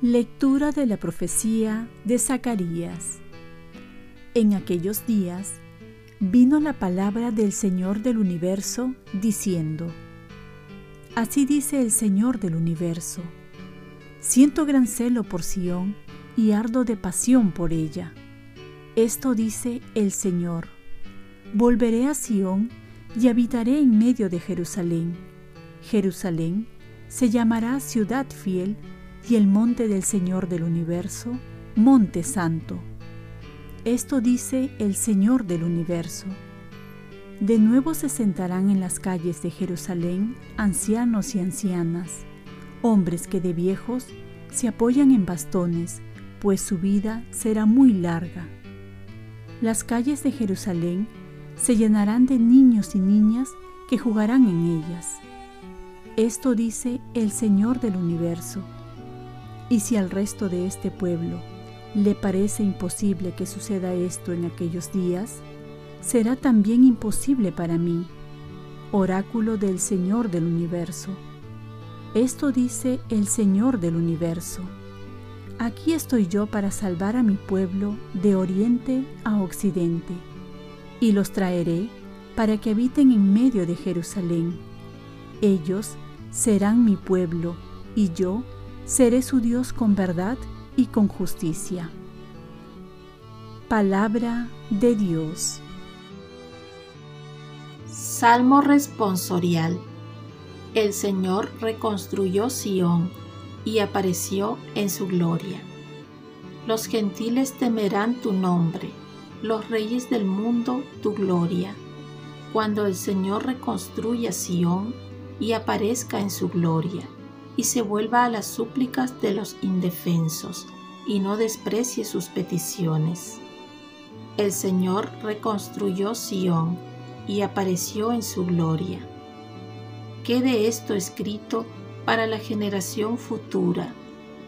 Lectura de la profecía de Zacarías. En aquellos días vino la palabra del Señor del universo diciendo, Así dice el Señor del universo, siento gran celo por Sión y ardo de pasión por ella. Esto dice el Señor, volveré a Sión y habitaré en medio de Jerusalén. Jerusalén se llamará ciudad fiel y el monte del Señor del universo, monte santo. Esto dice el Señor del universo. De nuevo se sentarán en las calles de Jerusalén ancianos y ancianas, hombres que de viejos se apoyan en bastones, pues su vida será muy larga. Las calles de Jerusalén se llenarán de niños y niñas que jugarán en ellas. Esto dice el Señor del universo. Y si al resto de este pueblo le parece imposible que suceda esto en aquellos días, será también imposible para mí, oráculo del Señor del universo. Esto dice el Señor del universo. Aquí estoy yo para salvar a mi pueblo de oriente a occidente, y los traeré para que habiten en medio de Jerusalén. Ellos serán mi pueblo, y yo seré su Dios con verdad y con justicia. Palabra de Dios. Salmo responsorial. El Señor reconstruyó Sión y apareció en su gloria. Los gentiles temerán tu nombre, los reyes del mundo tu gloria, cuando el Señor reconstruya Sión y aparezca en su gloria y se vuelva a las súplicas de los indefensos y no desprecie sus peticiones. El Señor reconstruyó Sión y apareció en su gloria. Quede esto escrito para la generación futura,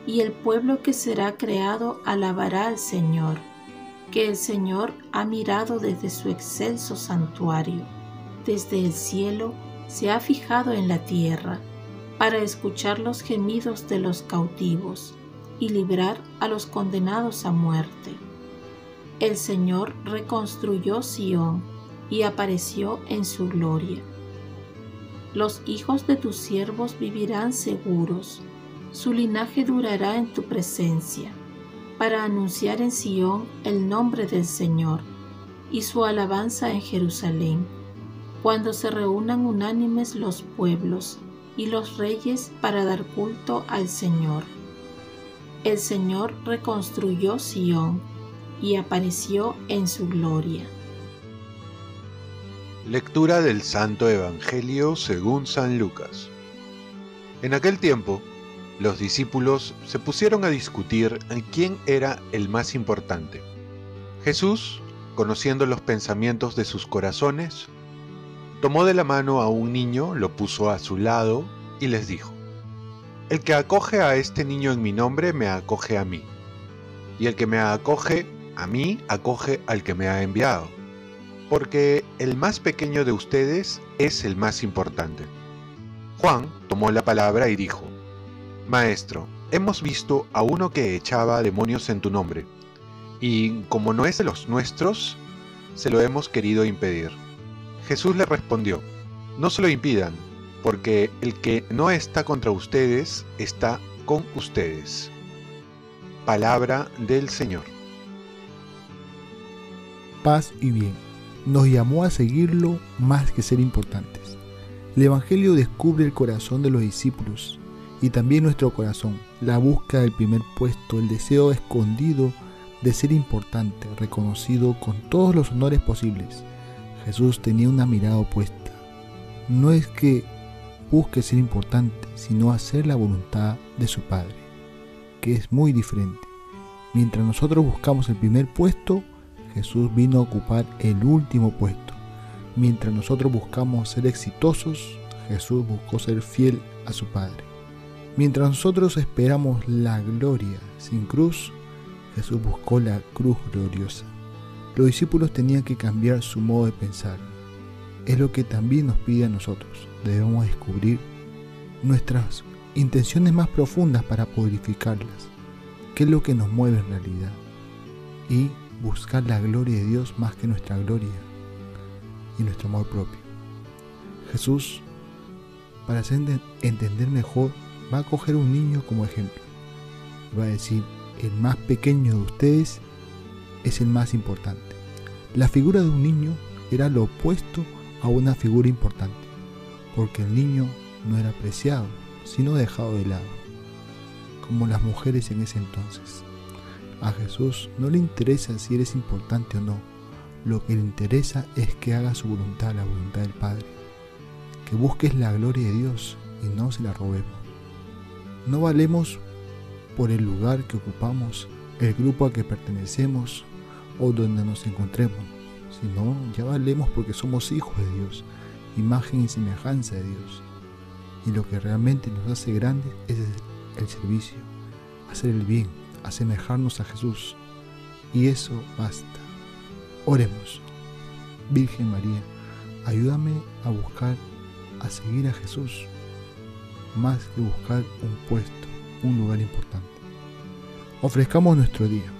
y el pueblo que será creado alabará al Señor, que el Señor ha mirado desde su excelso santuario, desde el cielo se ha fijado en la tierra para escuchar los gemidos de los cautivos y librar a los condenados a muerte. El Señor reconstruyó Sión y apareció en su gloria. Los hijos de tus siervos vivirán seguros, su linaje durará en tu presencia, para anunciar en Sión el nombre del Señor y su alabanza en Jerusalén, cuando se reúnan unánimes los pueblos y los reyes para dar culto al Señor. El Señor reconstruyó Sión y apareció en su gloria. Lectura del Santo Evangelio según San Lucas. En aquel tiempo, los discípulos se pusieron a discutir en quién era el más importante. Jesús, conociendo los pensamientos de sus corazones, Tomó de la mano a un niño, lo puso a su lado y les dijo, El que acoge a este niño en mi nombre me acoge a mí, y el que me acoge a mí acoge al que me ha enviado, porque el más pequeño de ustedes es el más importante. Juan tomó la palabra y dijo, Maestro, hemos visto a uno que echaba demonios en tu nombre, y como no es de los nuestros, se lo hemos querido impedir Jesús le respondió, no se lo impidan, porque el que no está contra ustedes está con ustedes. Palabra del Señor. Paz y bien. Nos llamó a seguirlo más que ser importantes. El Evangelio descubre el corazón de los discípulos y también nuestro corazón, la búsqueda del primer puesto, el deseo escondido de ser importante, reconocido con todos los honores posibles. Jesús tenía una mirada opuesta. No es que busque ser importante, sino hacer la voluntad de su Padre, que es muy diferente. Mientras nosotros buscamos el primer puesto, Jesús vino a ocupar el último puesto. Mientras nosotros buscamos ser exitosos, Jesús buscó ser fiel a su Padre. Mientras nosotros esperamos la gloria sin cruz, Jesús buscó la cruz gloriosa. Los discípulos tenían que cambiar su modo de pensar. Es lo que también nos pide a nosotros. Debemos descubrir nuestras intenciones más profundas para purificarlas, qué es lo que nos mueve en realidad y buscar la gloria de Dios más que nuestra gloria y nuestro amor propio. Jesús, para hacer entender mejor, va a coger un niño como ejemplo. Va a decir, el más pequeño de ustedes es el más importante. La figura de un niño era lo opuesto a una figura importante, porque el niño no era apreciado, sino dejado de lado, como las mujeres en ese entonces. A Jesús no le interesa si eres importante o no, lo que le interesa es que haga su voluntad, la voluntad del Padre, que busques la gloria de Dios y no se la robemos. No valemos por el lugar que ocupamos, el grupo al que pertenecemos o donde nos encontremos, sino ya valemos porque somos hijos de Dios, imagen y semejanza de Dios. Y lo que realmente nos hace grandes es el servicio, hacer el bien, asemejarnos a Jesús. Y eso basta. Oremos. Virgen María, ayúdame a buscar, a seguir a Jesús, más que buscar un puesto, un lugar importante. Ofrezcamos nuestro día.